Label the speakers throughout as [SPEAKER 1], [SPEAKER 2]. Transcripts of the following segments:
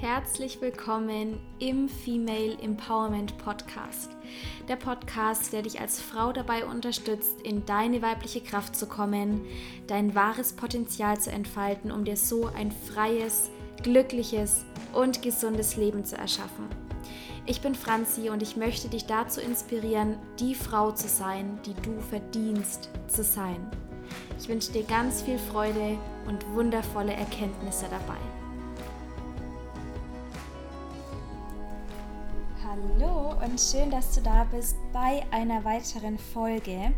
[SPEAKER 1] Herzlich willkommen im Female Empowerment Podcast. Der Podcast, der dich als Frau dabei unterstützt, in deine weibliche Kraft zu kommen, dein wahres Potenzial zu entfalten, um dir so ein freies, glückliches und gesundes Leben zu erschaffen. Ich bin Franzi und ich möchte dich dazu inspirieren, die Frau zu sein, die du verdienst zu sein. Ich wünsche dir ganz viel Freude und wundervolle Erkenntnisse dabei. Und schön, dass du da bist bei einer weiteren Folge.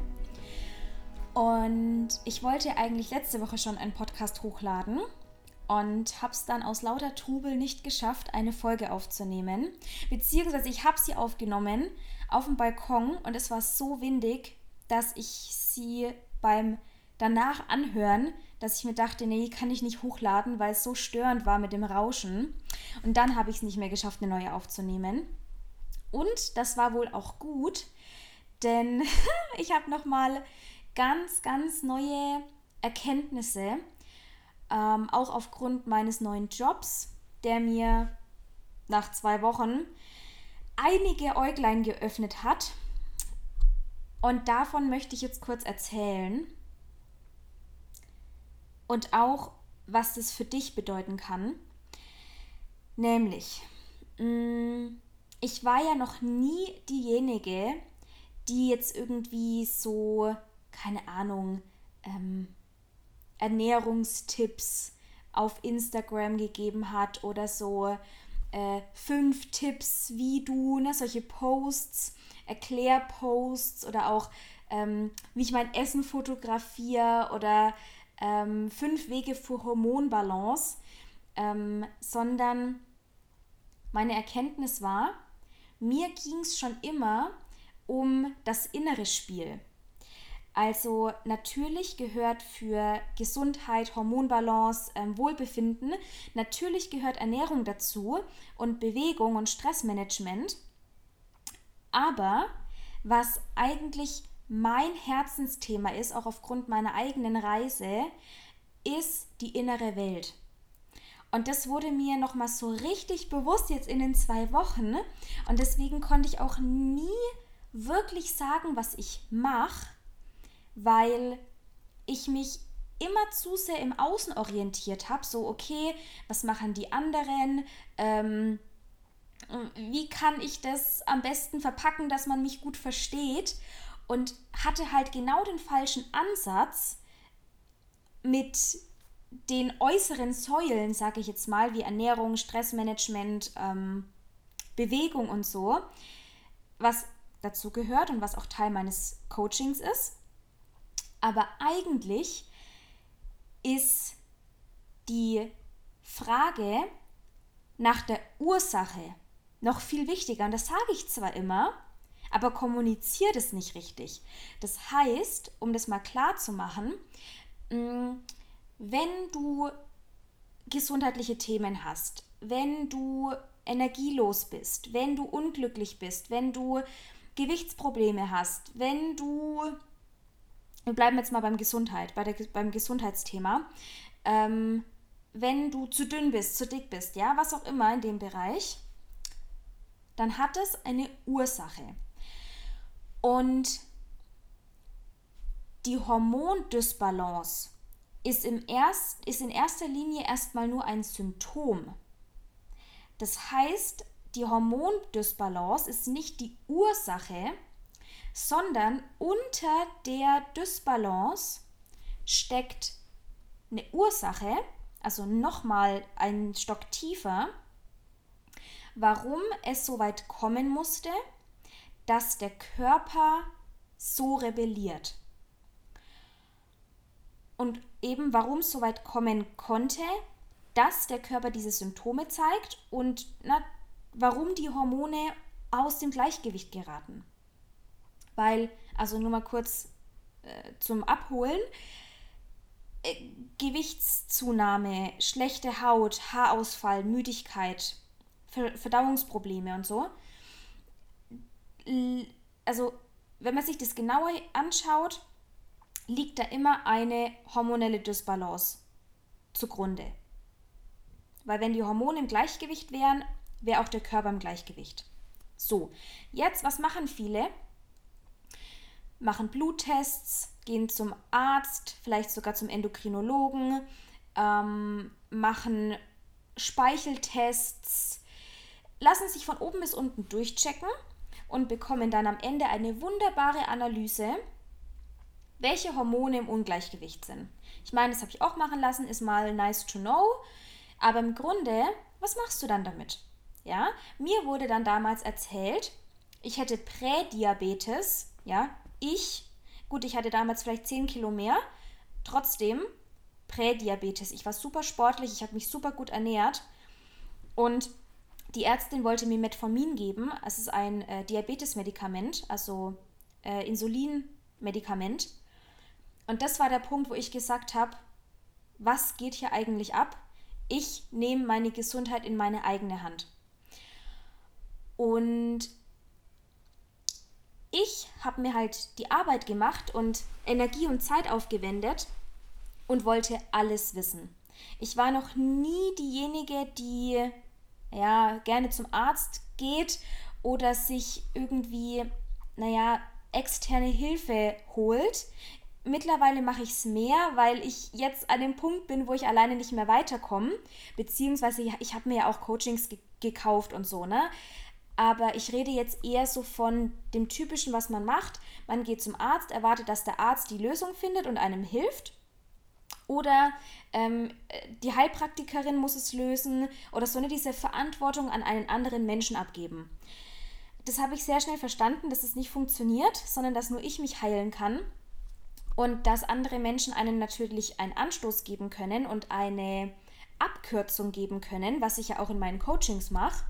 [SPEAKER 1] Und ich wollte eigentlich letzte Woche schon einen Podcast hochladen und habe es dann aus lauter Trubel nicht geschafft, eine Folge aufzunehmen. Beziehungsweise ich habe sie aufgenommen auf dem Balkon und es war so windig, dass ich sie beim danach anhören, dass ich mir dachte, nee, kann ich nicht hochladen, weil es so störend war mit dem Rauschen. Und dann habe ich es nicht mehr geschafft, eine neue aufzunehmen. Und das war wohl auch gut, denn ich habe nochmal ganz, ganz neue Erkenntnisse, ähm, auch aufgrund meines neuen Jobs, der mir nach zwei Wochen einige Äuglein geöffnet hat. Und davon möchte ich jetzt kurz erzählen. Und auch, was das für dich bedeuten kann. Nämlich, mh, mm, ich war ja noch nie diejenige, die jetzt irgendwie so, keine Ahnung, ähm, Ernährungstipps auf Instagram gegeben hat oder so äh, fünf Tipps, wie du, ne, solche Posts, Erklärposts oder auch ähm, wie ich mein Essen fotografiere oder ähm, fünf Wege für Hormonbalance, ähm, sondern meine Erkenntnis war, mir ging es schon immer um das innere Spiel. Also natürlich gehört für Gesundheit, Hormonbalance, ähm, Wohlbefinden, natürlich gehört Ernährung dazu und Bewegung und Stressmanagement. Aber was eigentlich mein Herzensthema ist, auch aufgrund meiner eigenen Reise, ist die innere Welt. Und das wurde mir nochmal so richtig bewusst jetzt in den zwei Wochen. Und deswegen konnte ich auch nie wirklich sagen, was ich mache, weil ich mich immer zu sehr im Außen orientiert habe. So, okay, was machen die anderen? Ähm, wie kann ich das am besten verpacken, dass man mich gut versteht? Und hatte halt genau den falschen Ansatz mit den äußeren Säulen, sage ich jetzt mal, wie Ernährung, Stressmanagement, ähm, Bewegung und so, was dazu gehört und was auch Teil meines Coachings ist. Aber eigentlich ist die Frage nach der Ursache noch viel wichtiger. Und das sage ich zwar immer, aber kommuniziert es nicht richtig. Das heißt, um das mal klar zu machen, mm, wenn du gesundheitliche Themen hast, wenn du energielos bist, wenn du unglücklich bist, wenn du Gewichtsprobleme hast, wenn du, wir bleiben jetzt mal beim Gesundheit, bei der, beim Gesundheitsthema, ähm, wenn du zu dünn bist, zu dick bist, ja, was auch immer in dem Bereich, dann hat es eine Ursache. Und die Hormondysbalance ist, im erst, ist in erster Linie erstmal nur ein Symptom. Das heißt, die Hormondysbalance ist nicht die Ursache, sondern unter der Dysbalance steckt eine Ursache, also nochmal einen Stock tiefer, warum es so weit kommen musste, dass der Körper so rebelliert. Und eben warum es so weit kommen konnte, dass der Körper diese Symptome zeigt und na, warum die Hormone aus dem Gleichgewicht geraten. Weil, also nur mal kurz äh, zum Abholen, äh, Gewichtszunahme, schlechte Haut, Haarausfall, Müdigkeit, Ver Verdauungsprobleme und so. Also, wenn man sich das genauer anschaut, liegt da immer eine hormonelle Dysbalance zugrunde. weil wenn die Hormone im Gleichgewicht wären, wäre auch der Körper im Gleichgewicht. So, jetzt, was machen viele? Machen Bluttests, gehen zum Arzt, vielleicht sogar zum Endokrinologen, ähm, machen Speicheltests, lassen sich von oben bis unten durchchecken und bekommen dann am Ende eine wunderbare Analyse, welche Hormone im Ungleichgewicht sind. Ich meine, das habe ich auch machen lassen, ist mal nice to know, aber im Grunde, was machst du dann damit? Ja, mir wurde dann damals erzählt, ich hätte Prädiabetes, ja, ich, gut, ich hatte damals vielleicht 10 Kilo mehr, trotzdem Prädiabetes. Ich war super sportlich, ich habe mich super gut ernährt und die Ärztin wollte mir Metformin geben. Es ist ein äh, Diabetesmedikament, also äh, Insulinmedikament. Und das war der Punkt, wo ich gesagt habe, was geht hier eigentlich ab? Ich nehme meine Gesundheit in meine eigene Hand. Und ich habe mir halt die Arbeit gemacht und Energie und Zeit aufgewendet und wollte alles wissen. Ich war noch nie diejenige, die ja gerne zum Arzt geht oder sich irgendwie, naja, externe Hilfe holt. Mittlerweile mache ich es mehr, weil ich jetzt an dem Punkt bin, wo ich alleine nicht mehr weiterkomme. Beziehungsweise ich habe mir ja auch Coachings ge gekauft und so, ne? Aber ich rede jetzt eher so von dem Typischen, was man macht. Man geht zum Arzt, erwartet, dass der Arzt die Lösung findet und einem hilft. Oder ähm, die Heilpraktikerin muss es lösen oder so eine diese Verantwortung an einen anderen Menschen abgeben. Das habe ich sehr schnell verstanden, dass es nicht funktioniert, sondern dass nur ich mich heilen kann und dass andere Menschen einen natürlich einen Anstoß geben können und eine Abkürzung geben können, was ich ja auch in meinen Coachings mache.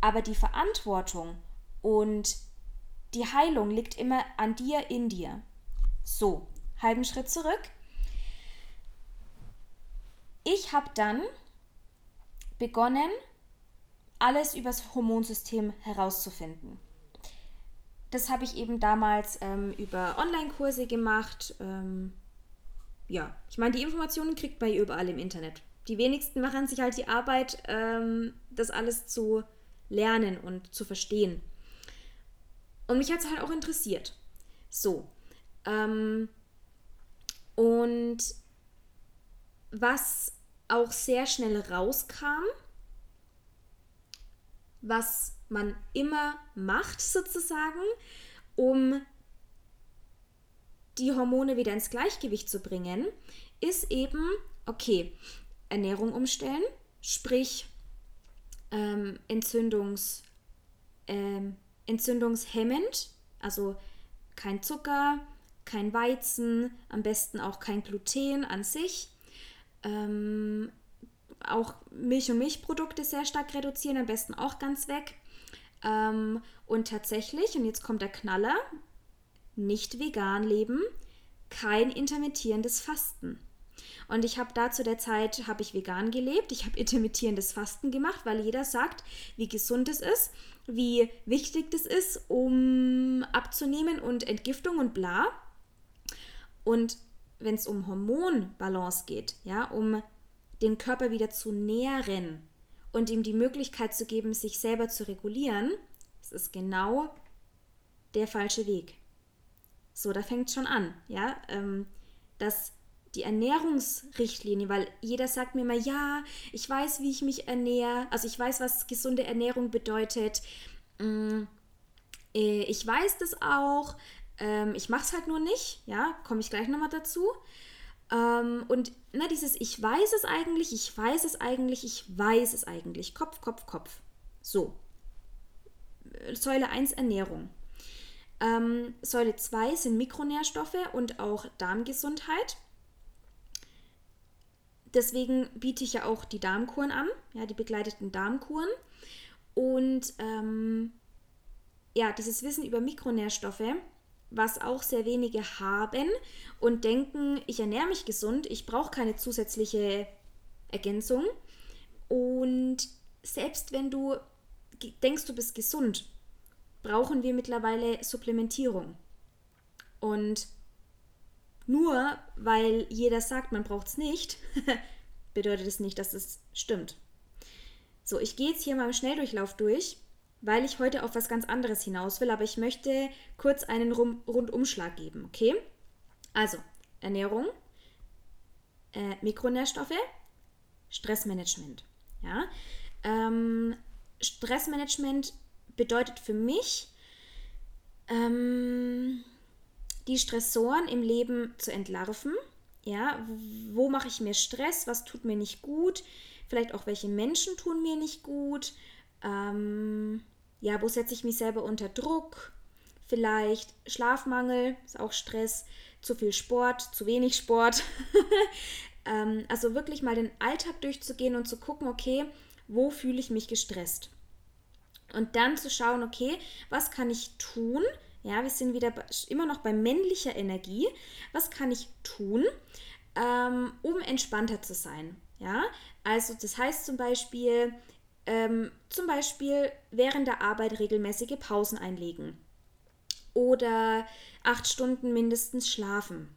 [SPEAKER 1] Aber die Verantwortung und die Heilung liegt immer an dir, in dir. So, halben Schritt zurück. Ich habe dann begonnen, alles übers Hormonsystem herauszufinden. Das habe ich eben damals ähm, über Online-Kurse gemacht. Ähm, ja, ich meine, die Informationen kriegt man überall im Internet. Die wenigsten machen sich halt die Arbeit, ähm, das alles zu lernen und zu verstehen. Und mich hat es halt auch interessiert. So. Ähm, und was auch sehr schnell rauskam, was man immer macht sozusagen, um die Hormone wieder ins Gleichgewicht zu bringen, ist eben, okay, Ernährung umstellen, sprich ähm, Entzündungs, ähm, entzündungshemmend, also kein Zucker, kein Weizen, am besten auch kein Gluten an sich. Ähm, auch Milch und Milchprodukte sehr stark reduzieren, am besten auch ganz weg. Ähm, und tatsächlich, und jetzt kommt der Knaller, nicht vegan leben, kein intermittierendes Fasten. Und ich habe da zu der Zeit, habe ich vegan gelebt, ich habe intermittierendes Fasten gemacht, weil jeder sagt, wie gesund es ist, wie wichtig das ist, um abzunehmen und Entgiftung und bla. Und wenn es um Hormonbalance geht, ja, um den Körper wieder zu nähren und ihm die Möglichkeit zu geben, sich selber zu regulieren, das ist genau der falsche Weg. So, da fängt schon an, ja, ähm, dass die Ernährungsrichtlinie, weil jeder sagt mir immer, ja, ich weiß, wie ich mich ernähre, also ich weiß, was gesunde Ernährung bedeutet, mm, äh, ich weiß das auch, ähm, ich mache es halt nur nicht, ja, komme ich gleich nochmal dazu. Ähm, und na, dieses Ich weiß es eigentlich, ich weiß es eigentlich, ich weiß es eigentlich. Kopf, Kopf, Kopf. So. Säule 1 Ernährung. Ähm, Säule 2 sind Mikronährstoffe und auch Darmgesundheit. Deswegen biete ich ja auch die Darmkuren an, ja, die begleiteten Darmkuren. Und ähm, ja, dieses Wissen über Mikronährstoffe was auch sehr wenige haben und denken, ich ernähre mich gesund, ich brauche keine zusätzliche Ergänzung. Und selbst wenn du denkst, du bist gesund, brauchen wir mittlerweile Supplementierung. Und nur weil jeder sagt, man braucht es nicht, bedeutet es nicht, dass es stimmt. So, ich gehe jetzt hier mal im Schnelldurchlauf durch, weil ich heute auf was ganz anderes hinaus will, aber ich möchte kurz einen Rundumschlag geben, okay? Also, Ernährung, äh, Mikronährstoffe, Stressmanagement. Ja? Ähm, Stressmanagement bedeutet für mich, ähm, die Stressoren im Leben zu entlarven. Ja, wo mache ich mir Stress? Was tut mir nicht gut? Vielleicht auch welche Menschen tun mir nicht gut? Ähm, ja, wo setze ich mich selber unter Druck? Vielleicht Schlafmangel, ist auch Stress, zu viel Sport, zu wenig Sport. ähm, also wirklich mal den Alltag durchzugehen und zu gucken, okay, wo fühle ich mich gestresst? Und dann zu schauen, okay, was kann ich tun? Ja, wir sind wieder immer noch bei männlicher Energie. Was kann ich tun, ähm, um entspannter zu sein? Ja, also das heißt zum Beispiel, ähm, zum Beispiel während der Arbeit regelmäßige Pausen einlegen oder acht Stunden mindestens schlafen.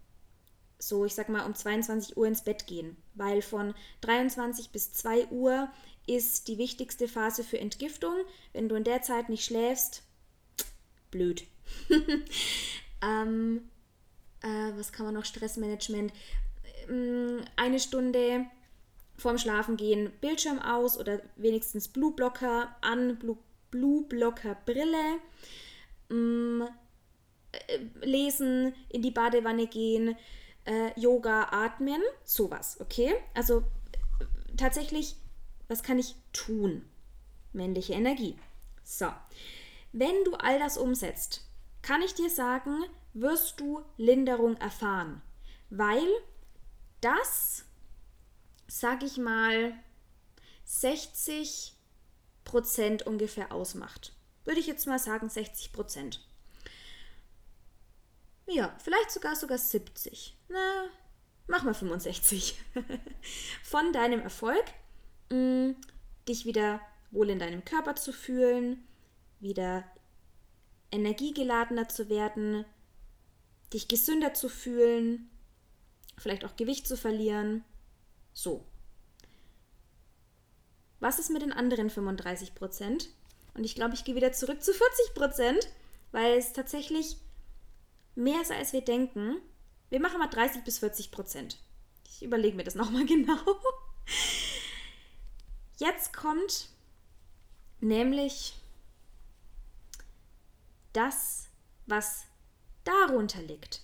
[SPEAKER 1] So, ich sag mal, um 22 Uhr ins Bett gehen, weil von 23 bis 2 Uhr ist die wichtigste Phase für Entgiftung. Wenn du in der Zeit nicht schläfst, blöd. ähm, äh, was kann man noch? Stressmanagement. Ähm, eine Stunde vorm Schlafen gehen, Bildschirm aus oder wenigstens Blueblocker an, Blue, Blueblocker Brille. Ähm, äh, lesen, in die Badewanne gehen, äh, Yoga, atmen, sowas, okay? Also tatsächlich was kann ich tun? Männliche Energie. So, wenn du all das umsetzt, kann ich dir sagen, wirst du Linderung erfahren, weil das, sag ich mal, 60 Prozent ungefähr ausmacht. Würde ich jetzt mal sagen 60 Prozent. Ja, vielleicht sogar sogar 70. Na, mach mal 65. Von deinem Erfolg mh, dich wieder wohl in deinem Körper zu fühlen, wieder energiegeladener zu werden, dich gesünder zu fühlen, vielleicht auch Gewicht zu verlieren. So. Was ist mit den anderen 35 Prozent? Und ich glaube, ich gehe wieder zurück zu 40 Prozent, weil es tatsächlich mehr ist, als wir denken. Wir machen mal 30 bis 40 Prozent. Ich überlege mir das nochmal genau. Jetzt kommt nämlich das, was darunter liegt.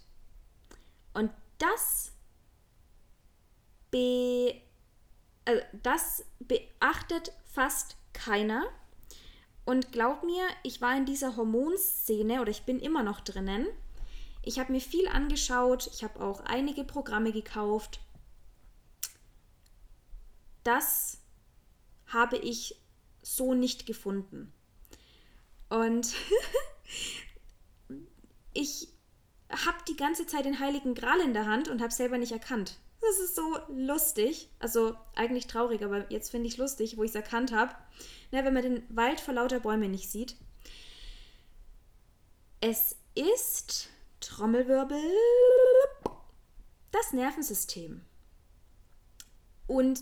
[SPEAKER 1] Und das, be, also das beachtet fast keiner. Und glaub mir, ich war in dieser Hormonszene oder ich bin immer noch drinnen. Ich habe mir viel angeschaut, ich habe auch einige Programme gekauft. Das habe ich so nicht gefunden. Und ich habe die ganze Zeit den Heiligen Gral in der Hand und habe selber nicht erkannt. Das ist so lustig. Also eigentlich traurig, aber jetzt finde ich lustig, wo ich es erkannt habe. Ne, wenn man den Wald vor lauter Bäumen nicht sieht. Es ist Trommelwirbel das Nervensystem. Und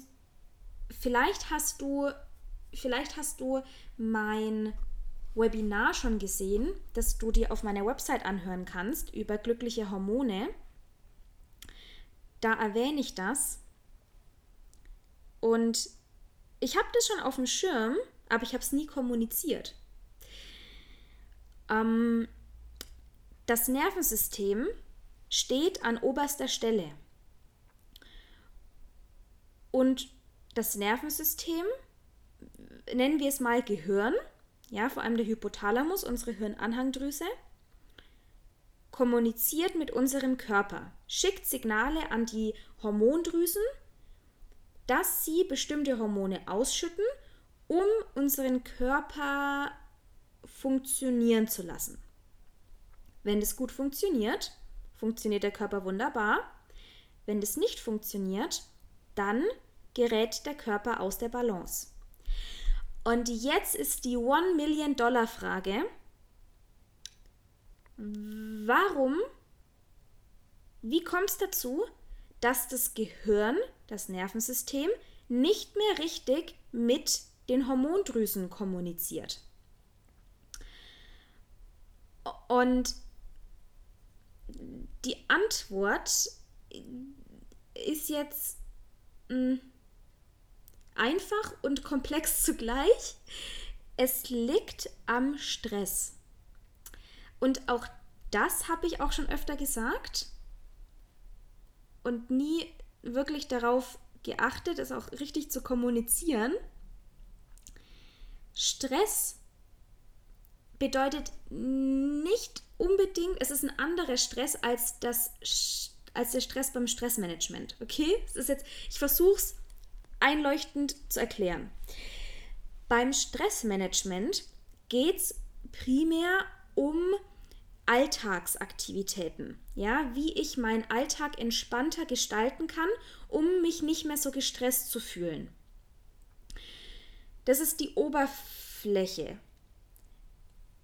[SPEAKER 1] vielleicht hast du, vielleicht hast du mein Webinar schon gesehen, das du dir auf meiner Website anhören kannst über glückliche Hormone. Da erwähne ich das. Und ich habe das schon auf dem Schirm, aber ich habe es nie kommuniziert. Ähm, das Nervensystem steht an oberster Stelle. Und das Nervensystem, nennen wir es mal Gehirn, ja, vor allem der Hypothalamus, unsere Hirnanhangdrüse, kommuniziert mit unserem Körper, schickt Signale an die Hormondrüsen, dass sie bestimmte Hormone ausschütten, um unseren Körper funktionieren zu lassen. Wenn das gut funktioniert, funktioniert der Körper wunderbar. Wenn das nicht funktioniert, dann gerät der Körper aus der Balance. Und jetzt ist die One Million Dollar Frage, warum, wie kommt es dazu, dass das Gehirn, das Nervensystem, nicht mehr richtig mit den Hormondrüsen kommuniziert. Und die Antwort ist jetzt mh, hm, einfach und komplex zugleich. Es liegt am Stress. Und auch das habe ich auch schon öfter gesagt und nie wirklich darauf geachtet, es auch richtig zu kommunizieren. Stress bedeutet nicht unbedingt, es ist ein anderer Stress als, das, als der Stress beim Stressmanagement. Okay? Es ist jetzt, ich versuche es einleuchtend zu erklären. Beim Stressmanagement geht es primär um Alltagsaktivitäten. Ja, wie ich meinen Alltag entspannter gestalten kann, um mich nicht mehr so gestresst zu fühlen. Das ist die Oberfläche.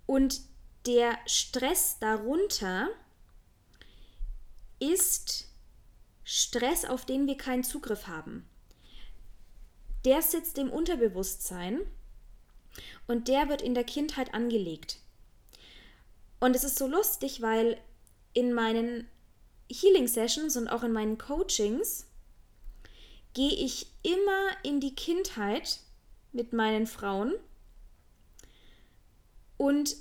[SPEAKER 1] Und der Stress darunter ist Stress, auf den wir keinen Zugriff haben. Der sitzt im Unterbewusstsein und der wird in der Kindheit angelegt. Und es ist so lustig, weil in meinen Healing Sessions und auch in meinen Coachings gehe ich immer in die Kindheit mit meinen Frauen und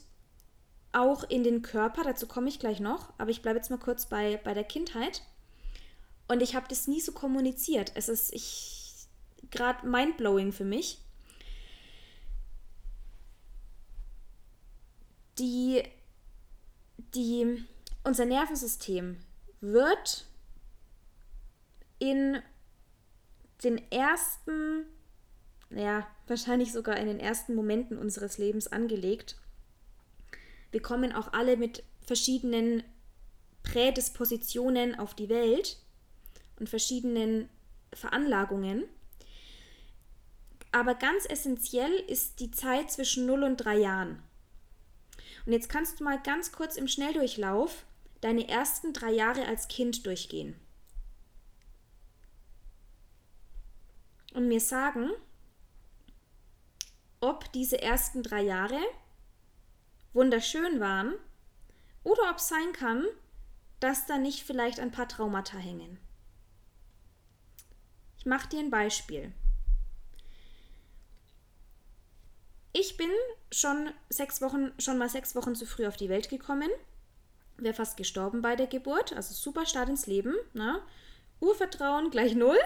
[SPEAKER 1] auch in den Körper, dazu komme ich gleich noch, aber ich bleibe jetzt mal kurz bei, bei der Kindheit. Und ich habe das nie so kommuniziert. Es ist gerade mindblowing für mich. Die die, unser Nervensystem wird in den ersten, ja, wahrscheinlich sogar in den ersten Momenten unseres Lebens angelegt. Wir kommen auch alle mit verschiedenen Prädispositionen auf die Welt und verschiedenen Veranlagungen. Aber ganz essentiell ist die Zeit zwischen 0 und 3 Jahren. Und jetzt kannst du mal ganz kurz im Schnelldurchlauf deine ersten drei Jahre als Kind durchgehen. Und mir sagen, ob diese ersten drei Jahre wunderschön waren oder ob es sein kann, dass da nicht vielleicht ein paar Traumata hängen. Ich mache dir ein Beispiel. Ich bin schon sechs Wochen, schon mal sechs Wochen zu früh auf die Welt gekommen. Wäre fast gestorben bei der Geburt. Also super Start ins Leben. Ne? Urvertrauen gleich null.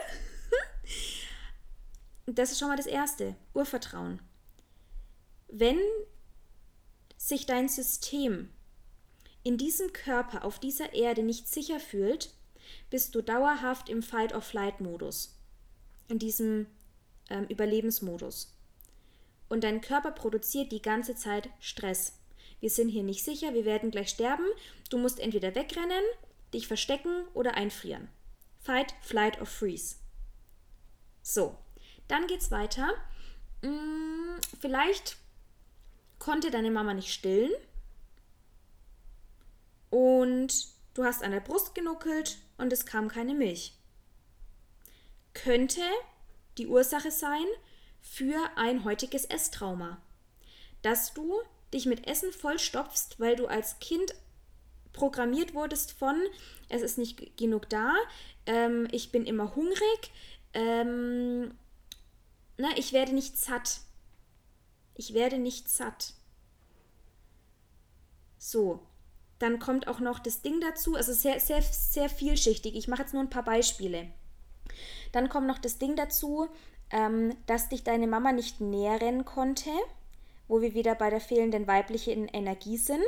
[SPEAKER 1] das ist schon mal das Erste. Urvertrauen. Wenn sich dein System in diesem Körper auf dieser Erde nicht sicher fühlt, bist du dauerhaft im Fight-or-Flight-Modus. In diesem ähm, Überlebensmodus und dein Körper produziert die ganze Zeit Stress. Wir sind hier nicht sicher, wir werden gleich sterben. Du musst entweder wegrennen, dich verstecken oder einfrieren. Fight, Flight or Freeze. So, dann geht's weiter. Hm, vielleicht konnte deine Mama nicht stillen und du hast an der Brust genuckelt und es kam keine Milch. Könnte die Ursache sein, für ein heutiges Esstrauma. Dass du dich mit Essen vollstopfst, weil du als Kind programmiert wurdest von, es ist nicht genug da, ähm, ich bin immer hungrig, ähm, na, ich werde nicht satt. Ich werde nicht satt. So, dann kommt auch noch das Ding dazu, also sehr, sehr, sehr vielschichtig. Ich mache jetzt nur ein paar Beispiele. Dann kommt noch das Ding dazu, ähm, dass dich deine Mama nicht nähren konnte, wo wir wieder bei der fehlenden weiblichen Energie sind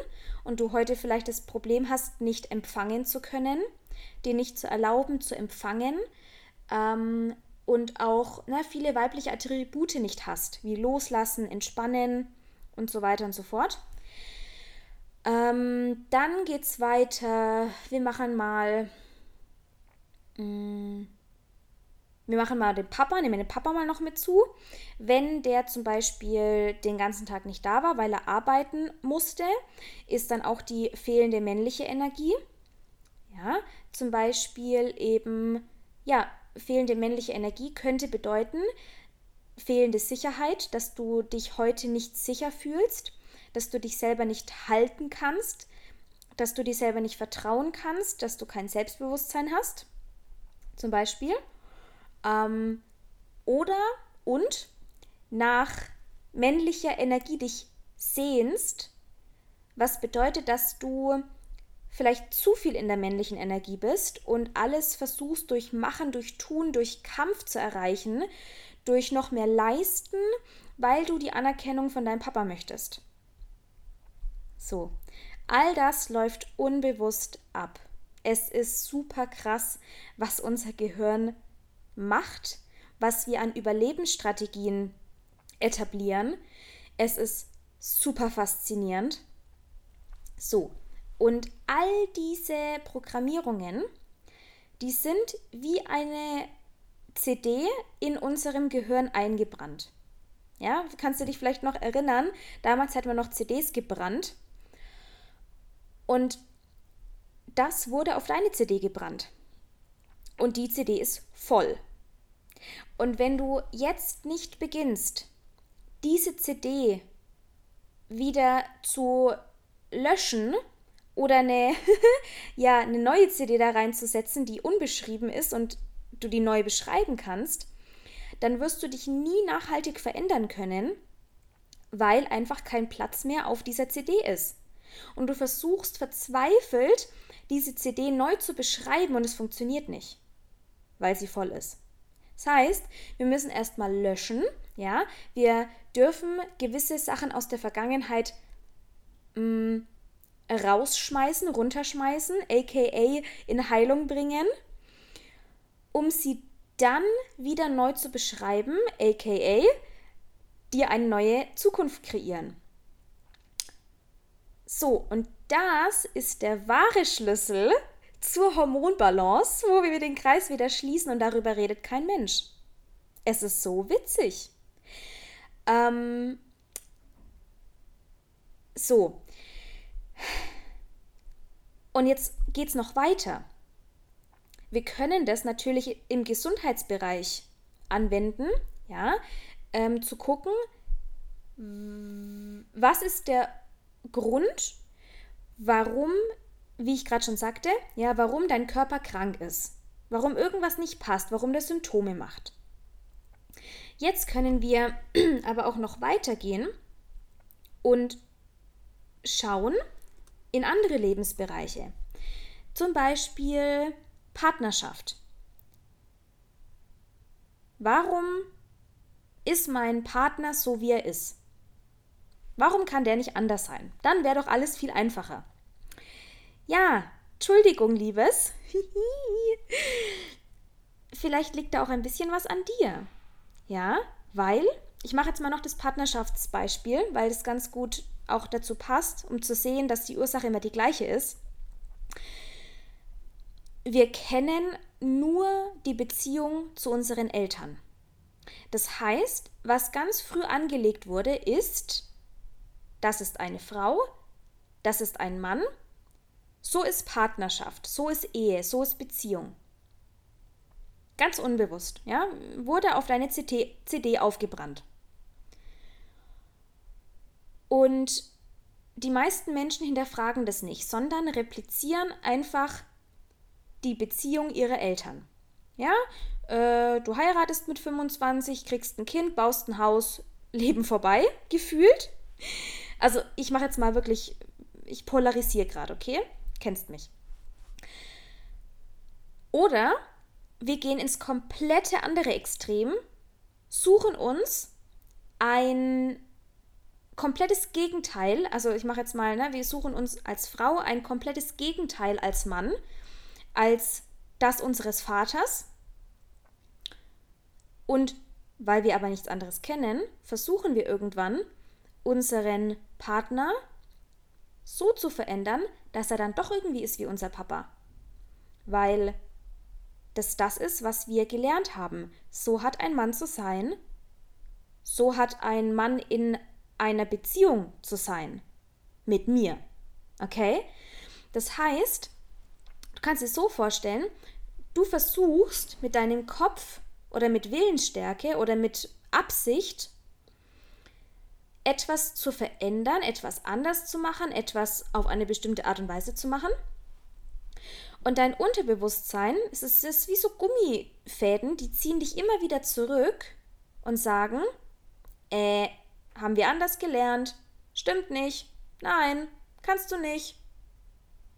[SPEAKER 1] und du heute vielleicht das Problem hast, nicht empfangen zu können, dir nicht zu erlauben zu empfangen ähm, und auch na, ne, viele weibliche Attribute nicht hast, wie loslassen, entspannen und so weiter und so fort. Ähm, dann es weiter. Wir machen mal. Mh, mm, wir machen mal den Papa, nehmen den Papa mal noch mit zu. Wenn der zum Beispiel den ganzen Tag nicht da war, weil er arbeiten musste, ist dann auch die fehlende männliche Energie. Ja, zum Beispiel eben, ja, fehlende männliche Energie könnte bedeuten, fehlende Sicherheit, dass du dich heute nicht sicher fühlst, dass du dich selber nicht halten kannst, dass du dir selber nicht vertrauen kannst, dass du kein Selbstbewusstsein hast, zum Beispiel. Ähm, oder und nach männlicher Energie dich sehnst, was bedeutet, dass du vielleicht zu viel in der männlichen Energie bist und alles versuchst durch Machen, durch Tun, durch Kampf zu erreichen, durch noch mehr Leisten, weil du die Anerkennung von deinem Papa möchtest. So, all das läuft unbewusst ab. Es ist super krass, was unser Gehirn macht, was wir an Überlebensstrategien etablieren. Es ist super faszinierend. So, und all diese Programmierungen, die sind wie eine CD in unserem Gehirn eingebrannt. Ja, kannst du dich vielleicht noch erinnern? Damals hat man noch CDs gebrannt. Und das wurde auf deine CD gebrannt. Und die CD ist voll. Und wenn du jetzt nicht beginnst, diese CD wieder zu löschen oder eine, ja, eine neue CD da reinzusetzen, die unbeschrieben ist und du die neu beschreiben kannst, dann wirst du dich nie nachhaltig verändern können, weil einfach kein Platz mehr auf dieser CD ist. Und du versuchst verzweifelt, diese CD neu zu beschreiben und es funktioniert nicht, weil sie voll ist. Das heißt, wir müssen erstmal löschen, ja, wir dürfen gewisse Sachen aus der Vergangenheit mh, mm, rausschmeißen, runterschmeißen, aka in Heilung bringen, um sie dann wieder neu zu beschreiben, aka dir eine neue Zukunft kreieren. So, und das ist der wahre Schlüssel zur Hormonbalance, wo wir den Kreis wieder schließen und darüber redet kein Mensch. Es ist so witzig. Ähm, so. Und jetzt geht es noch weiter. Wir können das natürlich im Gesundheitsbereich anwenden, ja, ähm, zu gucken, was ist der Grund, warum, wie ich gerade schon sagte, ja, warum dein Körper krank ist, warum irgendwas nicht passt, warum das Symptome macht. Jetzt können wir aber auch noch weitergehen und schauen in andere Lebensbereiche. Zum Beispiel Partnerschaft. Warum ist mein Partner so, wie er ist? Warum kann der nicht anders sein? Dann wäre doch alles viel einfacher. Ja, Entschuldigung, Liebes. Vielleicht liegt da auch ein bisschen was an dir. Ja, weil, ich mache jetzt mal noch das Partnerschaftsbeispiel, weil es ganz gut auch dazu passt, um zu sehen, dass die Ursache immer die gleiche ist wir kennen nur die Beziehung zu unseren Eltern. Das heißt, was ganz früh angelegt wurde, ist, das ist eine Frau, das ist ein Mann, so ist Partnerschaft, so ist Ehe, so ist Beziehung. Ganz unbewusst, ja, wurde auf deine CD, CD aufgebrannt. Und die meisten Menschen hinterfragen das nicht, sondern replizieren einfach die Beziehung ihrer Eltern. Ja, äh, du heiratest mit 25, kriegst ein Kind, baust ein Haus, Leben vorbei, gefühlt. Also ich mache jetzt mal wirklich, ich polarisiere gerade, okay? Kennst mich. Oder wir gehen ins komplette andere Extrem, suchen uns ein komplettes Gegenteil, also ich mache jetzt mal, ne, wir suchen uns als Frau ein komplettes Gegenteil als Mann als das unseres Vaters. Und weil wir aber nichts anderes kennen, versuchen wir irgendwann, unseren Partner so zu verändern, dass er dann doch irgendwie ist wie unser Papa. Weil das das ist, was wir gelernt haben. So hat ein Mann zu sein. So hat ein Mann in einer Beziehung zu sein. Mit mir. Okay? Das heißt, du kannst es so vorstellen, du versuchst mit deinem Kopf oder mit Willensstärke oder mit Absicht etwas zu verändern, etwas anders zu machen, etwas auf eine bestimmte Art und Weise zu machen. Und dein Unterbewusstsein, es ist, es ist wie so Gummifäden, die ziehen dich immer wieder zurück und sagen, äh, haben wir anders gelernt? Stimmt nicht. Nein, kannst du nicht.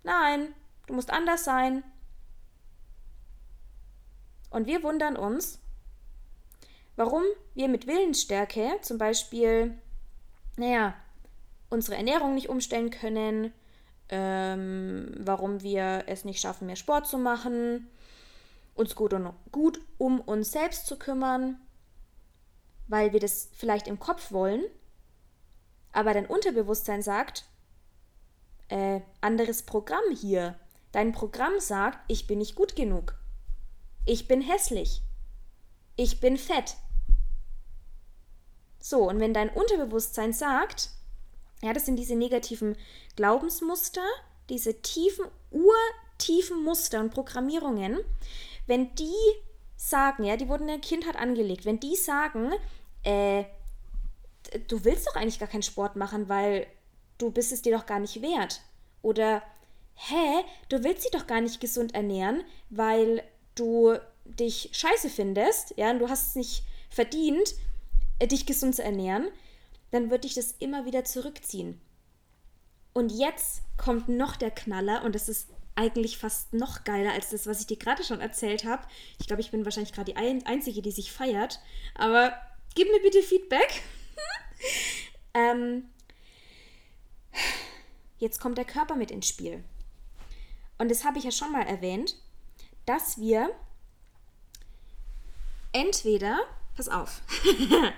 [SPEAKER 1] Nein, du musst anders sein. Und wir wundern uns, warum wir mit Willensstärke zum Beispiel, naja, unsere Ernährung nicht umstellen können, ähm, warum wir es nicht schaffen, mehr Sport zu machen, uns gut, und, gut um uns selbst zu kümmern, weil wir das vielleicht im Kopf wollen, aber dein Unterbewusstsein sagt, äh, anderes Programm hier. Dein Programm sagt, ich bin nicht gut genug. Ich bin hässlich. Ich bin fett. So, und wenn dein Unterbewusstsein sagt, ja, das sind diese negativen Glaubensmuster, diese tiefen, urtiefen Muster und Programmierungen, wenn die sagen, ja, die wurden in der Kindheit angelegt, wenn die sagen, äh, du willst doch eigentlich gar keinen Sport machen, weil du bist es dir doch gar nicht wert. Oder, hä, du willst dich doch gar nicht gesund ernähren, weil du dich scheiße findest, ja, und du hast es nicht verdient, äh, dich gesund zu ernähren, dann wird dich das immer wieder zurückziehen. Und jetzt kommt noch der Knaller und das ist eigentlich fast noch geiler als das, was ich dir gerade schon erzählt habe. Ich glaube, ich bin wahrscheinlich gerade die Einzige, die sich feiert. Aber gib mir bitte Feedback. ähm, jetzt kommt der Körper mit ins Spiel. Und das habe ich ja schon mal erwähnt, dass wir entweder, pass auf,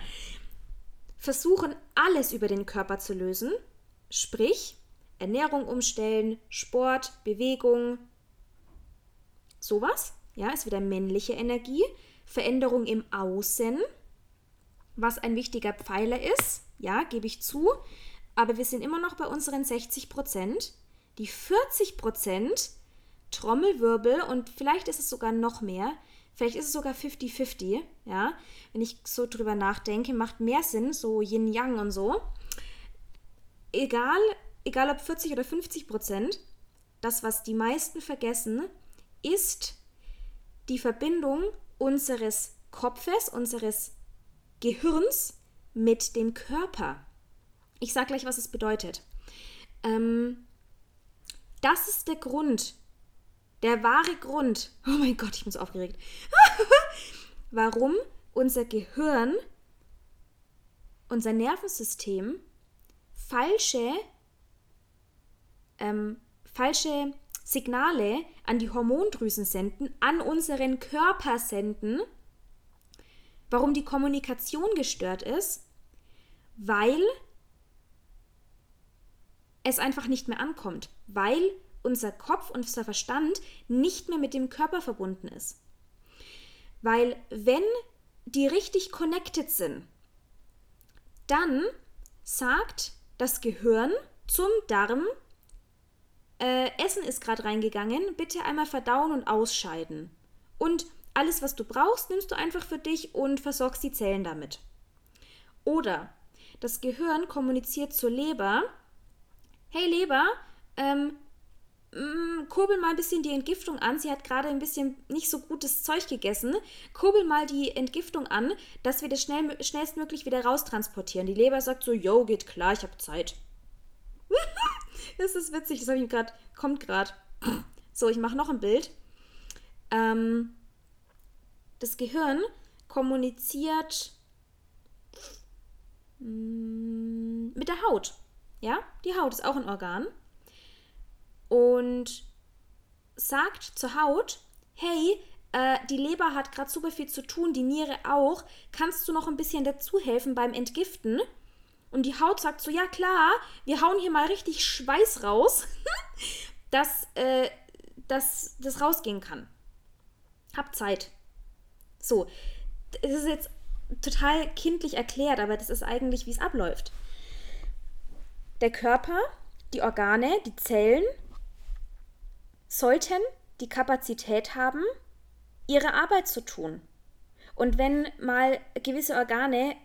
[SPEAKER 1] versuchen alles über den Körper zu lösen, sprich Ernährung umstellen, Sport, Bewegung, sowas, ja, ist wieder männliche Energie, Veränderung im Außen, was ein wichtiger Pfeiler ist, ja, gebe ich zu, aber wir sind immer noch bei unseren 60 Prozent. Die 40 Prozent Trommelwirbel und vielleicht ist es sogar noch mehr, vielleicht ist es sogar 50-50, ja, wenn ich so drüber nachdenke, macht mehr Sinn, so Yin-Yang und so. Egal, egal ob 40 oder 50 Prozent, das, was die meisten vergessen, ist die Verbindung unseres Kopfes, unseres Gehirns mit dem Körper. Ich sage gleich, was es bedeutet. Ähm, das ist der Grund, der wahre Grund, oh mein Gott, ich bin so aufgeregt, warum unser Gehirn, unser Nervensystem falsche, ähm, falsche Signale an die Hormondrüsen senden, an unseren Körper senden, warum die Kommunikation gestört ist, weil es einfach nicht mehr ankommt, weil unser Kopf und unser Verstand nicht mehr mit dem Körper verbunden ist. Weil wenn die richtig connected sind, dann sagt das Gehirn zum Darm, äh, Essen ist gerade reingegangen, bitte einmal verdauen und ausscheiden. Und alles, was du brauchst, nimmst du einfach für dich und versorgst die Zellen damit. Oder das Gehirn kommuniziert zur Leber, hey Leber, ähm, kurbel mal ein bisschen die Entgiftung an. Sie hat gerade ein bisschen nicht so gutes Zeug gegessen. Kurbel mal die Entgiftung an, dass wir das schnell, schnellstmöglich wieder raustransportieren. Die Leber sagt so, yo, geht klar, ich habe Zeit. das ist witzig, das ich gerade, kommt gerade. So, ich mache noch ein Bild. Ähm, das Gehirn kommuniziert mm, mit der Haut. Ja, die Haut ist auch ein Organ. Und sagt zur Haut, hey, äh, die Leber hat gerade super viel zu tun, die Niere auch. Kannst du noch ein bisschen dazu helfen beim Entgiften? Und die Haut sagt so, ja klar, wir hauen hier mal richtig Schweiß raus, dass, äh, dass das rausgehen kann. Hab Zeit. So, das ist jetzt total kindlich erklärt, aber das ist eigentlich, wie es abläuft der Körper, die Organe, die Zellen sollten die Kapazität haben, ihre Arbeit zu tun. Und wenn mal gewisse Organe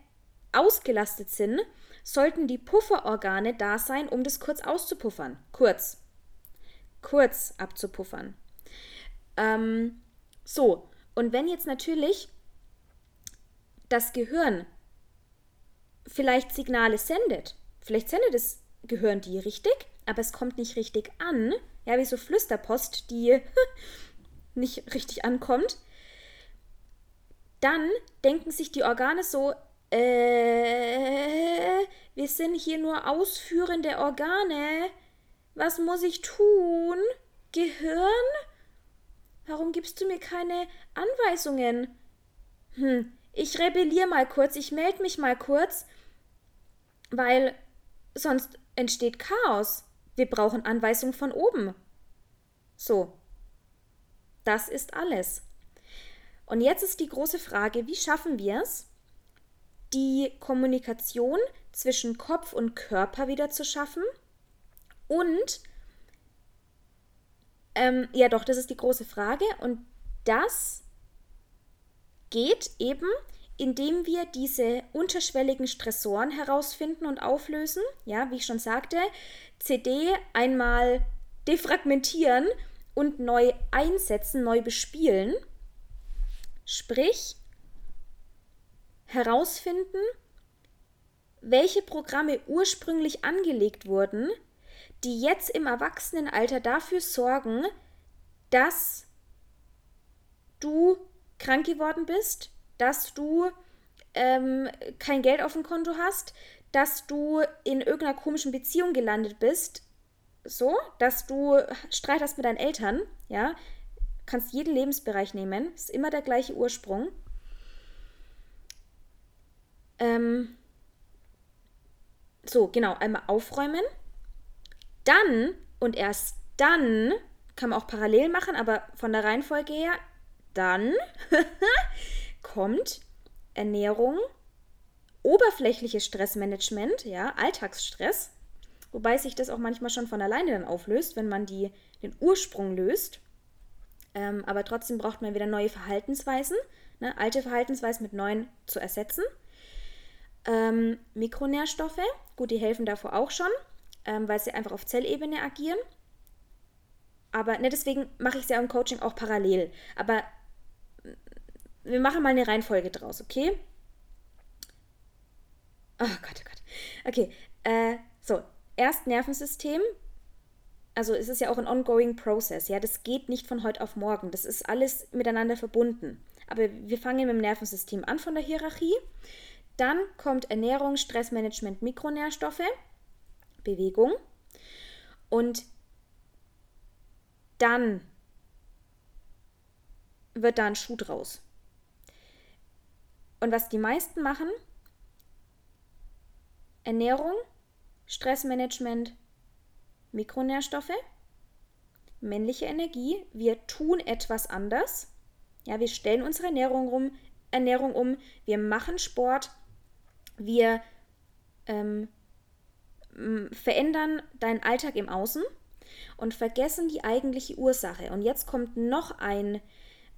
[SPEAKER 1] ausgelastet sind, sollten die Pufferorgane da sein, um das kurz auszupuffern. Kurz. Kurz abzupuffern. Ähm, so, und wenn jetzt natürlich das Gehirn vielleicht Signale sendet, vielleicht sendet das Gehirn die richtig, aber es kommt nicht richtig an, ja, wie so Flüsterpost, die nicht richtig ankommt, dann denken sich die Organe so, äh, wir sind hier nur ausführende Organe. Was muss ich tun? Gehirn? Warum gibst du mir keine Anweisungen? Hm, ich rebelliere mal kurz, ich melde mich mal kurz, weil sonst entsteht Chaos. Wir brauchen Anweisungen von oben. So. Das ist alles. Und jetzt ist die große Frage, wie schaffen wir es, die Kommunikation zwischen Kopf und Körper wieder zu schaffen und ähm, ja doch, das ist die große Frage und das geht eben, indem wir diese unterschwelligen Stressoren herausfinden und auflösen. Ja, wie ich schon sagte, CD einmal defragmentieren und neu einsetzen, neu bespielen. Sprich, herausfinden, welche Programme ursprünglich angelegt wurden, die jetzt im Erwachsenenalter dafür sorgen, dass du krank geworden bist, dass du ähm, kein Geld auf dem Konto hast, dass du in irgendeiner komischen Beziehung gelandet bist, so, dass du Streit hast mit deinen Eltern, ja, kannst jeden Lebensbereich nehmen, ist immer der gleiche Ursprung. Ähm, so, genau, einmal aufräumen. Dann und erst dann kann man auch parallel machen, aber von der Reihenfolge her, dann kommt Ernährung, oberflächliches Stressmanagement, ja, Alltagsstress, wobei sich das auch manchmal schon von alleine dann auflöst, wenn man die, den Ursprung löst. Ähm, aber trotzdem braucht man wieder neue Verhaltensweisen, ne, alte Verhaltensweisen mit neuen zu ersetzen. Ähm, Mikronährstoffe, gut, die helfen davor auch schon, ähm, weil sie einfach auf Zellebene agieren. Aber ne, deswegen mache ich es ja im Coaching auch parallel. Aber wir machen mal eine Reihenfolge draus, okay? Oh Gott, oh Gott. Okay, äh, so, erst Nervensystem, also es ist ja auch ein ongoing process, ja, das geht nicht von heute auf morgen, das ist alles miteinander verbunden. Aber wir fangen mit dem Nervensystem an von der Hierarchie. Dann kommt Ernährung, Stressmanagement, Mikronährstoffe, Bewegung. Und dann wird da ein Schuh draus. Und was die meisten machen, Ernährung, Stressmanagement, Mikronährstoffe, männliche Energie, wir tun etwas anders. Ja, wir stellen unsere Ernährung um, Ernährung um, wir machen Sport, wir ähm, verändern deinen Alltag im Außen und vergessen die eigentliche Ursache. Und jetzt kommt noch ein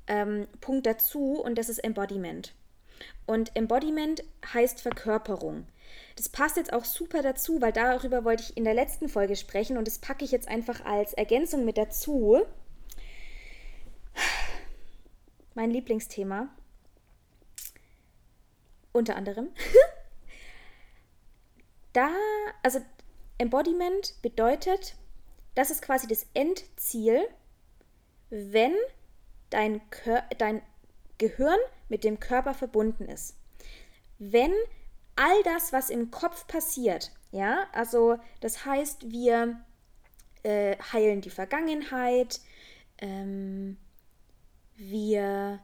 [SPEAKER 1] ähm, Punkt dazu und das ist Embodiment. Und Embodiment heißt Verkörperung. Das passt jetzt auch super dazu, weil darüber wollte ich in der letzten Folge sprechen und das packe ich jetzt einfach als Ergänzung mit dazu. Mein Lieblingsthema. Unter anderem. da, also Embodiment bedeutet, das ist quasi das Endziel, wenn dein, Kör dein Gehirn mit dem Körper verbunden ist. Wenn all das, was im Kopf passiert, ja, also das heißt, wir äh, heilen die Vergangenheit, ähm, wir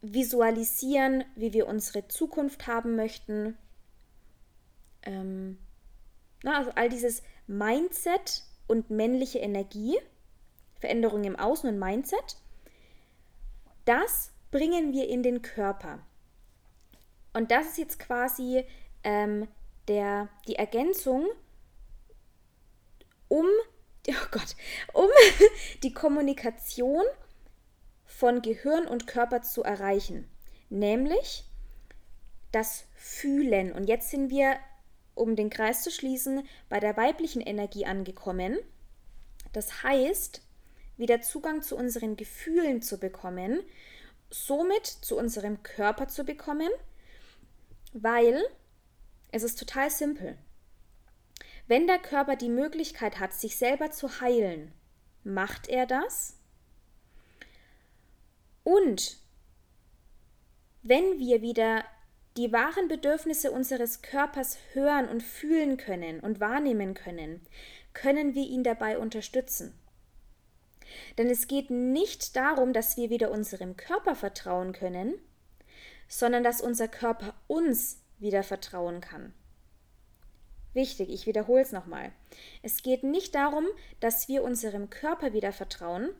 [SPEAKER 1] visualisieren, wie wir unsere Zukunft haben möchten. Ähm, na, also all dieses Mindset und männliche Energie, Veränderung im Außen und Mindset, das bringen wir in den Körper. Und das ist jetzt quasi ähm, der, die Ergänzung, um, oh Gott, um die Kommunikation von Gehirn und Körper zu erreichen, nämlich das Fühlen. Und jetzt sind wir, um den Kreis zu schließen, bei der weiblichen Energie angekommen. Das heißt, wieder Zugang zu unseren Gefühlen zu bekommen, somit zu unserem Körper zu bekommen, weil es ist total simpel. Wenn der Körper die Möglichkeit hat, sich selber zu heilen, macht er das. Und wenn wir wieder die wahren Bedürfnisse unseres Körpers hören und fühlen können und wahrnehmen können, können wir ihn dabei unterstützen. Denn es geht nicht darum, dass wir wieder unserem Körper vertrauen können, sondern dass unser Körper uns wieder vertrauen kann. Wichtig, ich wiederhole es nochmal. Es geht nicht darum, dass wir unserem Körper wieder vertrauen,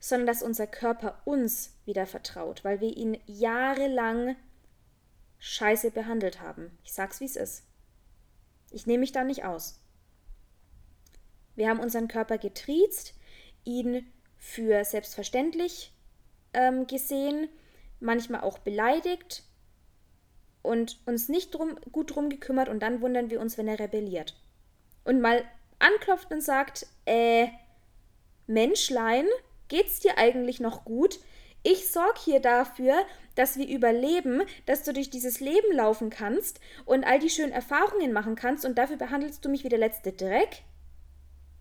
[SPEAKER 1] sondern dass unser Körper uns wieder vertraut, weil wir ihn jahrelang scheiße behandelt haben. Ich sag's wie es ist. Ich nehme mich da nicht aus. Wir haben unseren Körper getriezt, ihn für selbstverständlich ähm, gesehen, manchmal auch beleidigt und uns nicht drum, gut drum gekümmert und dann wundern wir uns, wenn er rebelliert. Und mal anklopft und sagt, äh, Menschlein, geht's dir eigentlich noch gut? Ich sorge hier dafür, dass wir überleben, dass du durch dieses Leben laufen kannst und all die schönen Erfahrungen machen kannst und dafür behandelst du mich wie der letzte Dreck?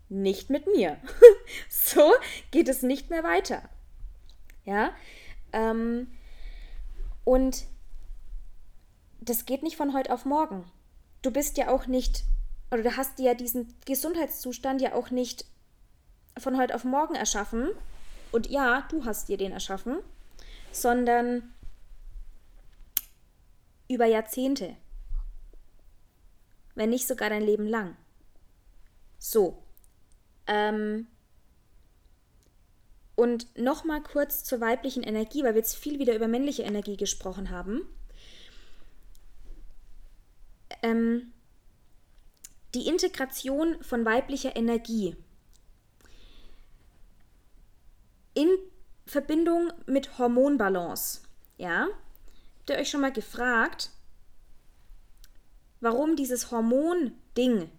[SPEAKER 1] Nicht mit mir. so geht es nicht mehr weiter. Ja, ähm, und das geht nicht von heute auf morgen. Du bist ja auch nicht, oder du hast dir ja diesen Gesundheitszustand ja auch nicht von heute auf morgen erschaffen. Und ja, du hast dir den erschaffen, sondern über Jahrzehnte. Wenn nicht sogar dein Leben lang. So, ähm, und nochmal kurz zur weiblichen Energie, weil wir jetzt viel wieder über männliche Energie gesprochen haben. Ähm, die Integration von weiblicher Energie in Verbindung mit Hormonbalance. Ja? Habt ihr euch schon mal gefragt, warum dieses Hormon-Ding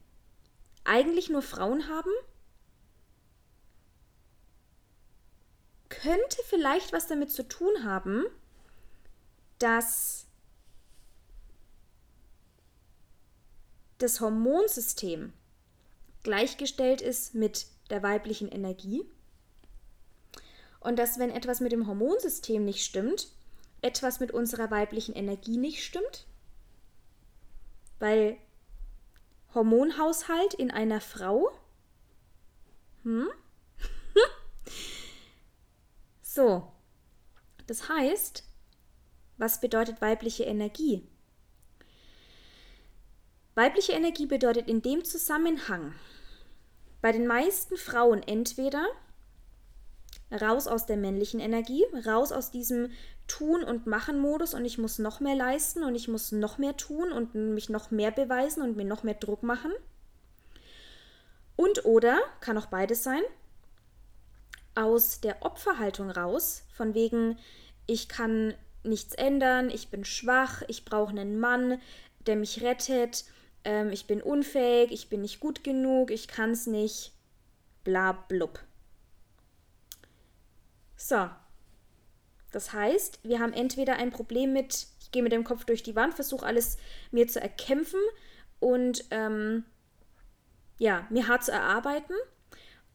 [SPEAKER 1] eigentlich nur Frauen haben? Könnte vielleicht was damit zu tun haben, dass das Hormonsystem gleichgestellt ist mit der weiblichen Energie und dass wenn etwas mit dem Hormonsystem nicht stimmt, etwas mit unserer weiblichen Energie nicht stimmt, weil Hormonhaushalt in einer Frau, hm? So, das heißt, was bedeutet weibliche Energie? Weibliche Energie bedeutet in dem Zusammenhang bei den meisten Frauen entweder raus aus der männlichen Energie, raus aus diesem Tun- und Machen-Modus und ich muss noch mehr leisten und ich muss noch mehr tun und mich noch mehr beweisen und mir noch mehr Druck machen. Und oder, kann auch beides sein, aus der Opferhaltung raus, von wegen, ich kann nichts ändern, ich bin schwach, ich brauche einen Mann, der mich rettet, ähm, ich bin unfähig, ich bin nicht gut genug, ich kann es nicht, bla blub. So. Das heißt, wir haben entweder ein Problem mit, ich gehe mit dem Kopf durch die Wand, versuche alles mir zu erkämpfen und ähm, ja, mir hart zu erarbeiten.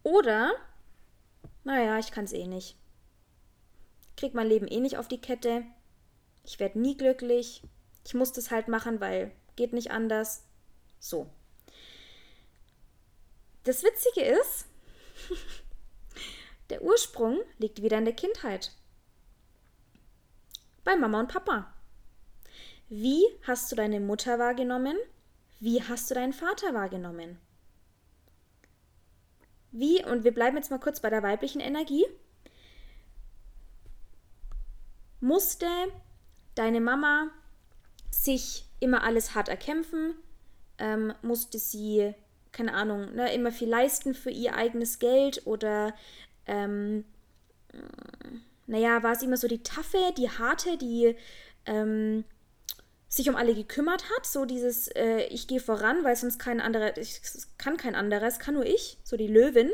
[SPEAKER 1] Oder naja, ich kann es eh nicht. Krieg mein Leben eh nicht auf die Kette. Ich werde nie glücklich. Ich muss das halt machen, weil geht nicht anders. So. Das Witzige ist, der Ursprung liegt wieder in der Kindheit. Bei Mama und Papa. Wie hast du deine Mutter wahrgenommen? Wie hast du deinen Vater wahrgenommen? Wie, und wir bleiben jetzt mal kurz bei der weiblichen Energie, musste deine Mama sich immer alles hart erkämpfen, ähm, musste sie, keine Ahnung, ne, immer viel leisten für ihr eigenes Geld? Oder ähm, naja, war sie immer so die taffe, die harte, die ähm, sich um alle gekümmert hat, so dieses äh, ich gehe voran, weil sonst kein anderer, ich kann kein anderer, es kann nur ich, so die Löwin.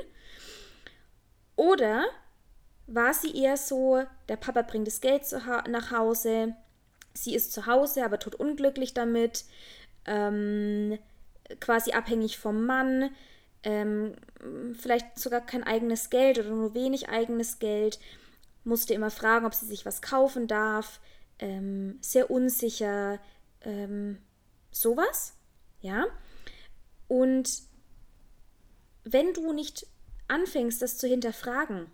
[SPEAKER 1] Oder war sie eher so, der Papa bringt das Geld nach Hause, sie ist zu Hause, aber tot unglücklich damit, ähm, quasi abhängig vom Mann, ähm, vielleicht sogar kein eigenes Geld oder nur wenig eigenes Geld, musste immer fragen, ob sie sich was kaufen darf, ähm, sehr unsicher, ähm, sowas, ja. Und wenn du nicht anfängst, das zu hinterfragen,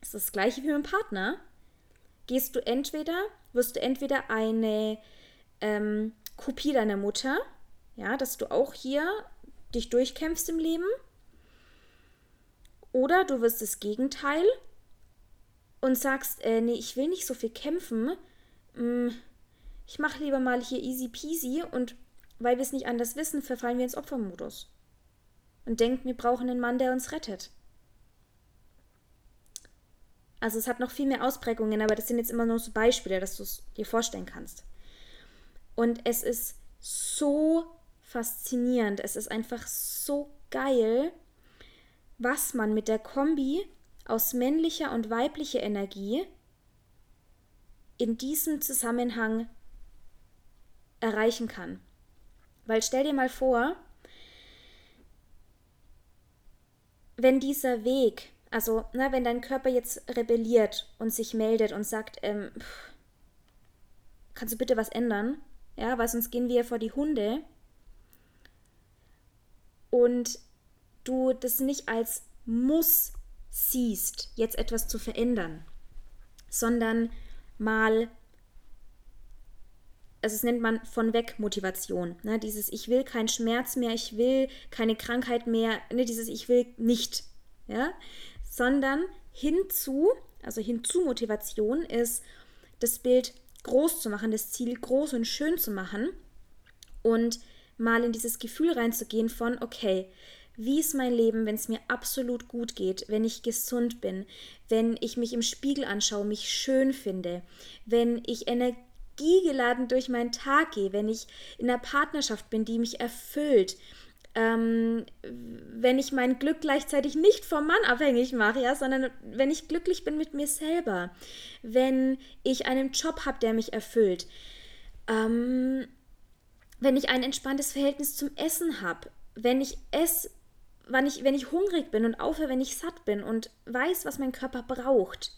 [SPEAKER 1] ist das gleiche wie mit dem Partner, gehst du entweder, wirst du entweder eine ähm, Kopie deiner Mutter, ja, dass du auch hier dich durchkämpfst im Leben, oder du wirst das Gegenteil und sagst, äh, nee, ich will nicht so viel kämpfen, mm, ich mache lieber mal hier easy peasy und weil wir es nicht anders wissen, verfallen wir ins Opfermodus und denken, wir brauchen einen Mann, der uns rettet. Also es hat noch viel mehr Ausprägungen, aber das sind jetzt immer nur so Beispiele, dass du es dir vorstellen kannst. Und es ist so faszinierend, es ist einfach so geil, was man mit der Kombi aus männlicher und weiblicher Energie in diesem Zusammenhang erreichen kann. Weil stell dir mal vor, wenn dieser Weg, also na, wenn dein Körper jetzt rebelliert und sich meldet und sagt, ähm, kannst du bitte was ändern? Ja, weil sonst gehen wir vor die Hunde. Und du das nicht als Muss siehst, jetzt etwas zu verändern, sondern mal, also es nennt man von weg Motivation, ne? dieses ich will keinen Schmerz mehr, ich will keine Krankheit mehr, ne? dieses ich will nicht, ja, sondern hinzu, also hinzu Motivation ist das Bild groß zu machen, das Ziel groß und schön zu machen und mal in dieses Gefühl reinzugehen von, okay, wie ist mein Leben, wenn es mir absolut gut geht, wenn ich gesund bin, wenn ich mich im Spiegel anschaue, mich schön finde, wenn ich energiegeladen durch meinen Tag gehe, wenn ich in einer Partnerschaft bin, die mich erfüllt, ähm, wenn ich mein Glück gleichzeitig nicht vom Mann abhängig mache, ja, sondern wenn ich glücklich bin mit mir selber, wenn ich einen Job habe, der mich erfüllt, ähm, wenn ich ein entspanntes Verhältnis zum Essen habe, wenn ich esse wann ich, wenn ich hungrig bin und aufhöre, wenn ich satt bin und weiß, was mein Körper braucht.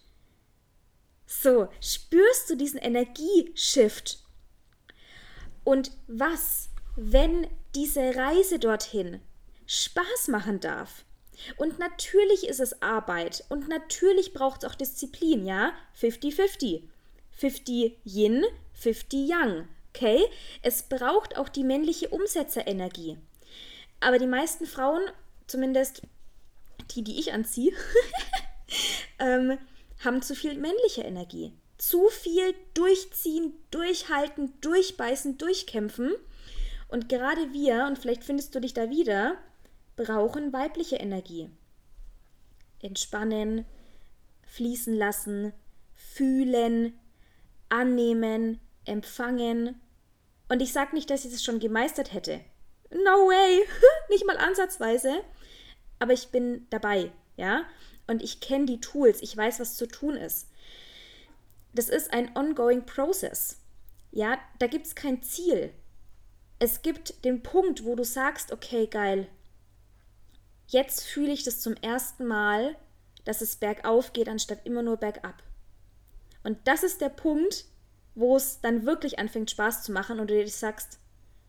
[SPEAKER 1] So, spürst du diesen Energieshift? Und was, wenn diese Reise dorthin Spaß machen darf? Und natürlich ist es Arbeit und natürlich braucht es auch Disziplin, ja? 50-50. 50 Yin, 50 Yang. Okay? Es braucht auch die männliche Umsetzerenergie. Aber die meisten Frauen zumindest die, die ich anziehe, ähm, haben zu viel männliche Energie. Zu viel durchziehen, durchhalten, durchbeißen, durchkämpfen. Und gerade wir, und vielleicht findest du dich da wieder, brauchen weibliche Energie. Entspannen, fließen lassen, fühlen, annehmen, empfangen. Und ich sage nicht, dass ich es schon gemeistert hätte. No way, nicht mal ansatzweise. Aber ich bin dabei, ja? Und ich kenne die Tools, ich weiß, was zu tun ist. Das ist ein ongoing process. Ja, da gibt es kein Ziel. Es gibt den Punkt, wo du sagst, okay, geil. Jetzt fühle ich das zum ersten Mal, dass es bergauf geht, anstatt immer nur bergab. Und das ist der Punkt, wo es dann wirklich anfängt Spaß zu machen und du dir sagst,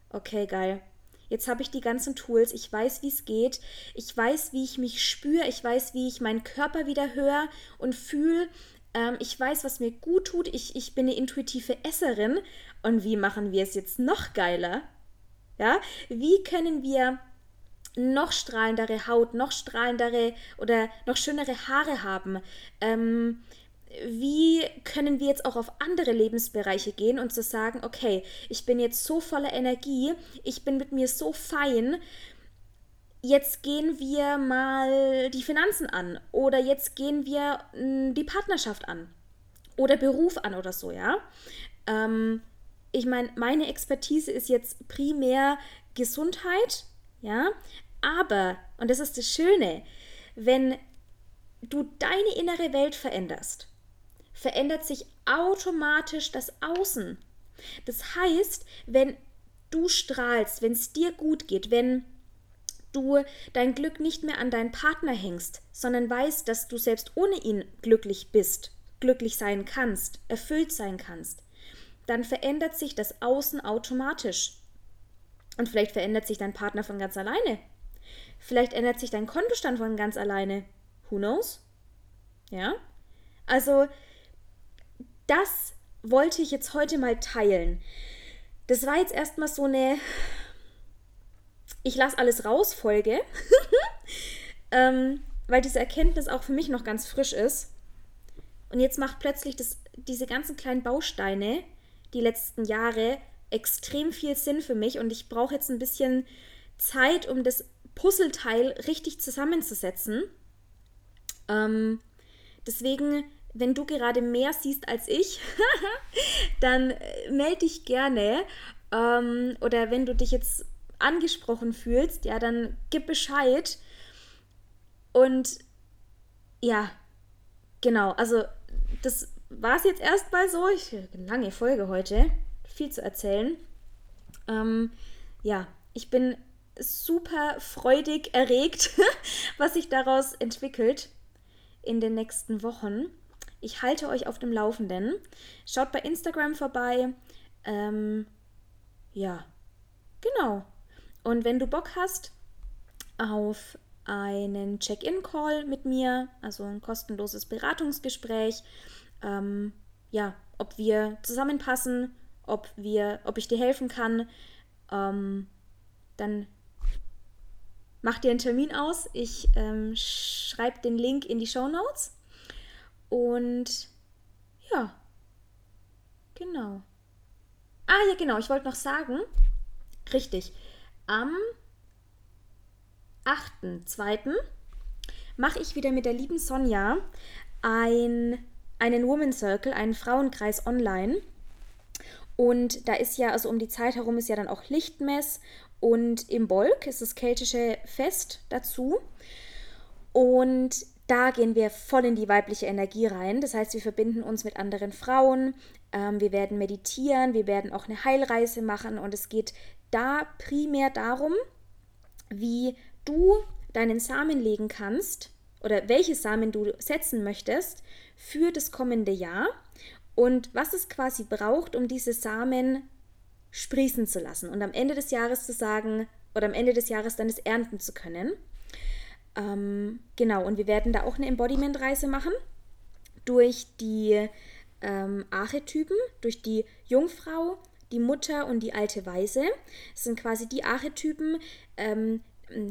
[SPEAKER 1] okay, geil, Jetzt habe ich die ganzen Tools, ich weiß, wie es geht, ich weiß, wie ich mich spüre, ich weiß, wie ich meinen Körper wieder höre und fühle, ähm, ich weiß, was mir gut tut, ich, ich bin eine intuitive Esserin. Und wie machen wir es jetzt noch geiler? Ja, wie können wir noch strahlendere Haut, noch strahlendere oder noch schönere Haare haben? Ähm, wie können wir jetzt auch auf andere Lebensbereiche gehen und zu sagen, okay, ich bin jetzt so voller Energie, ich bin mit mir so fein, jetzt gehen wir mal die Finanzen an oder jetzt gehen wir hm, die Partnerschaft an oder Beruf an oder so, ja. Ähm, ich meine, meine Expertise ist jetzt primär Gesundheit, ja, aber, und das ist das Schöne, wenn du deine innere Welt veränderst, verändert sich automatisch das Außen. Das heißt, wenn du strahlst, wenn es dir gut geht, wenn du dein Glück nicht mehr an deinen Partner hängst, sondern weißt, dass du selbst ohne ihn glücklich bist, glücklich sein kannst, erfüllt sein kannst, dann verändert sich das Außen automatisch. Und vielleicht verändert sich dein Partner von ganz alleine. Vielleicht ändert sich dein Kontostand von ganz alleine. Who knows? Ja? Also, das wollte ich jetzt heute mal teilen. Das war jetzt erstmal so eine Ich lasse alles raus Folge, ähm, weil diese Erkenntnis auch für mich noch ganz frisch ist. Und jetzt macht plötzlich das, diese ganzen kleinen Bausteine, die letzten Jahre, extrem viel Sinn für mich und ich brauche jetzt ein bisschen Zeit, um das Puzzleteil richtig zusammenzusetzen. Ähm, deswegen wenn du gerade mehr siehst als ich, dann äh, melde dich gerne. Ähm, oder wenn du dich jetzt angesprochen fühlst, ja, dann gib Bescheid. Und ja, genau, also das war es jetzt erstmal so. Ich, eine lange Folge heute, viel zu erzählen. Ähm, ja, ich bin super freudig erregt, was sich daraus entwickelt in den nächsten Wochen. Ich halte euch auf dem Laufenden. Schaut bei Instagram vorbei. Ähm, ja, genau. Und wenn du Bock hast auf einen Check-in-Call mit mir, also ein kostenloses Beratungsgespräch, ähm, ja, ob wir zusammenpassen, ob wir, ob ich dir helfen kann, ähm, dann mach dir einen Termin aus. Ich ähm, schreibe den Link in die Show Notes. Und ja, genau. Ah ja, genau, ich wollte noch sagen, richtig, am 8.2. mache ich wieder mit der lieben Sonja ein, einen Woman Circle, einen Frauenkreis online. Und da ist ja, also um die Zeit herum ist ja dann auch Lichtmess und im Bolk ist das keltische Fest dazu. Und da gehen wir voll in die weibliche Energie rein. Das heißt, wir verbinden uns mit anderen Frauen, ähm, wir werden meditieren, wir werden auch eine Heilreise machen und es geht da primär darum, wie du deinen Samen legen kannst oder welche Samen du setzen möchtest für das kommende Jahr und was es quasi braucht, um diese Samen sprießen zu lassen und am Ende des Jahres zu sagen oder am Ende des Jahres dann es ernten zu können. Ähm, genau, und wir werden da auch eine Embodiment-Reise machen durch die ähm, Archetypen, durch die Jungfrau, die Mutter und die alte Weise. Das sind quasi die Archetypen, ähm,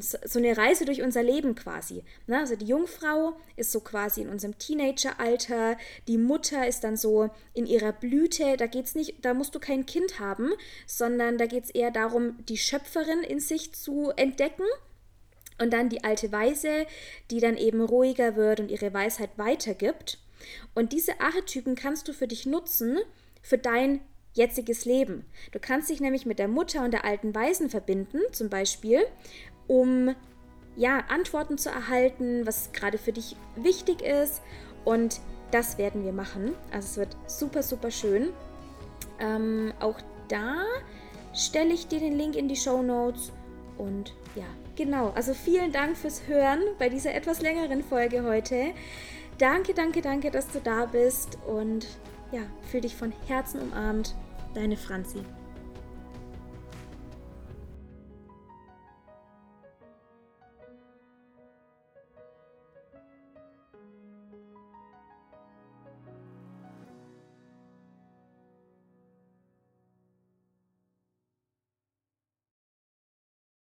[SPEAKER 1] so eine Reise durch unser Leben quasi. Ne? Also die Jungfrau ist so quasi in unserem Teenageralter, die Mutter ist dann so in ihrer Blüte, da geht's nicht, da musst du kein Kind haben, sondern da geht es eher darum, die Schöpferin in sich zu entdecken und dann die alte Weise, die dann eben ruhiger wird und ihre Weisheit weitergibt. Und diese Archetypen kannst du für dich nutzen, für dein jetziges Leben. Du kannst dich nämlich mit der Mutter und der alten Weisen verbinden, zum Beispiel, um ja, Antworten zu erhalten, was gerade für dich wichtig ist. Und das werden wir machen. Also es wird super, super schön. Ähm, auch da stelle ich dir den Link in die Show Notes. Und ja, Genau, also vielen Dank fürs Hören bei dieser etwas längeren Folge heute. Danke, danke, danke, dass du da bist und ja, fühl dich von Herzen umarmt. Deine Franzi.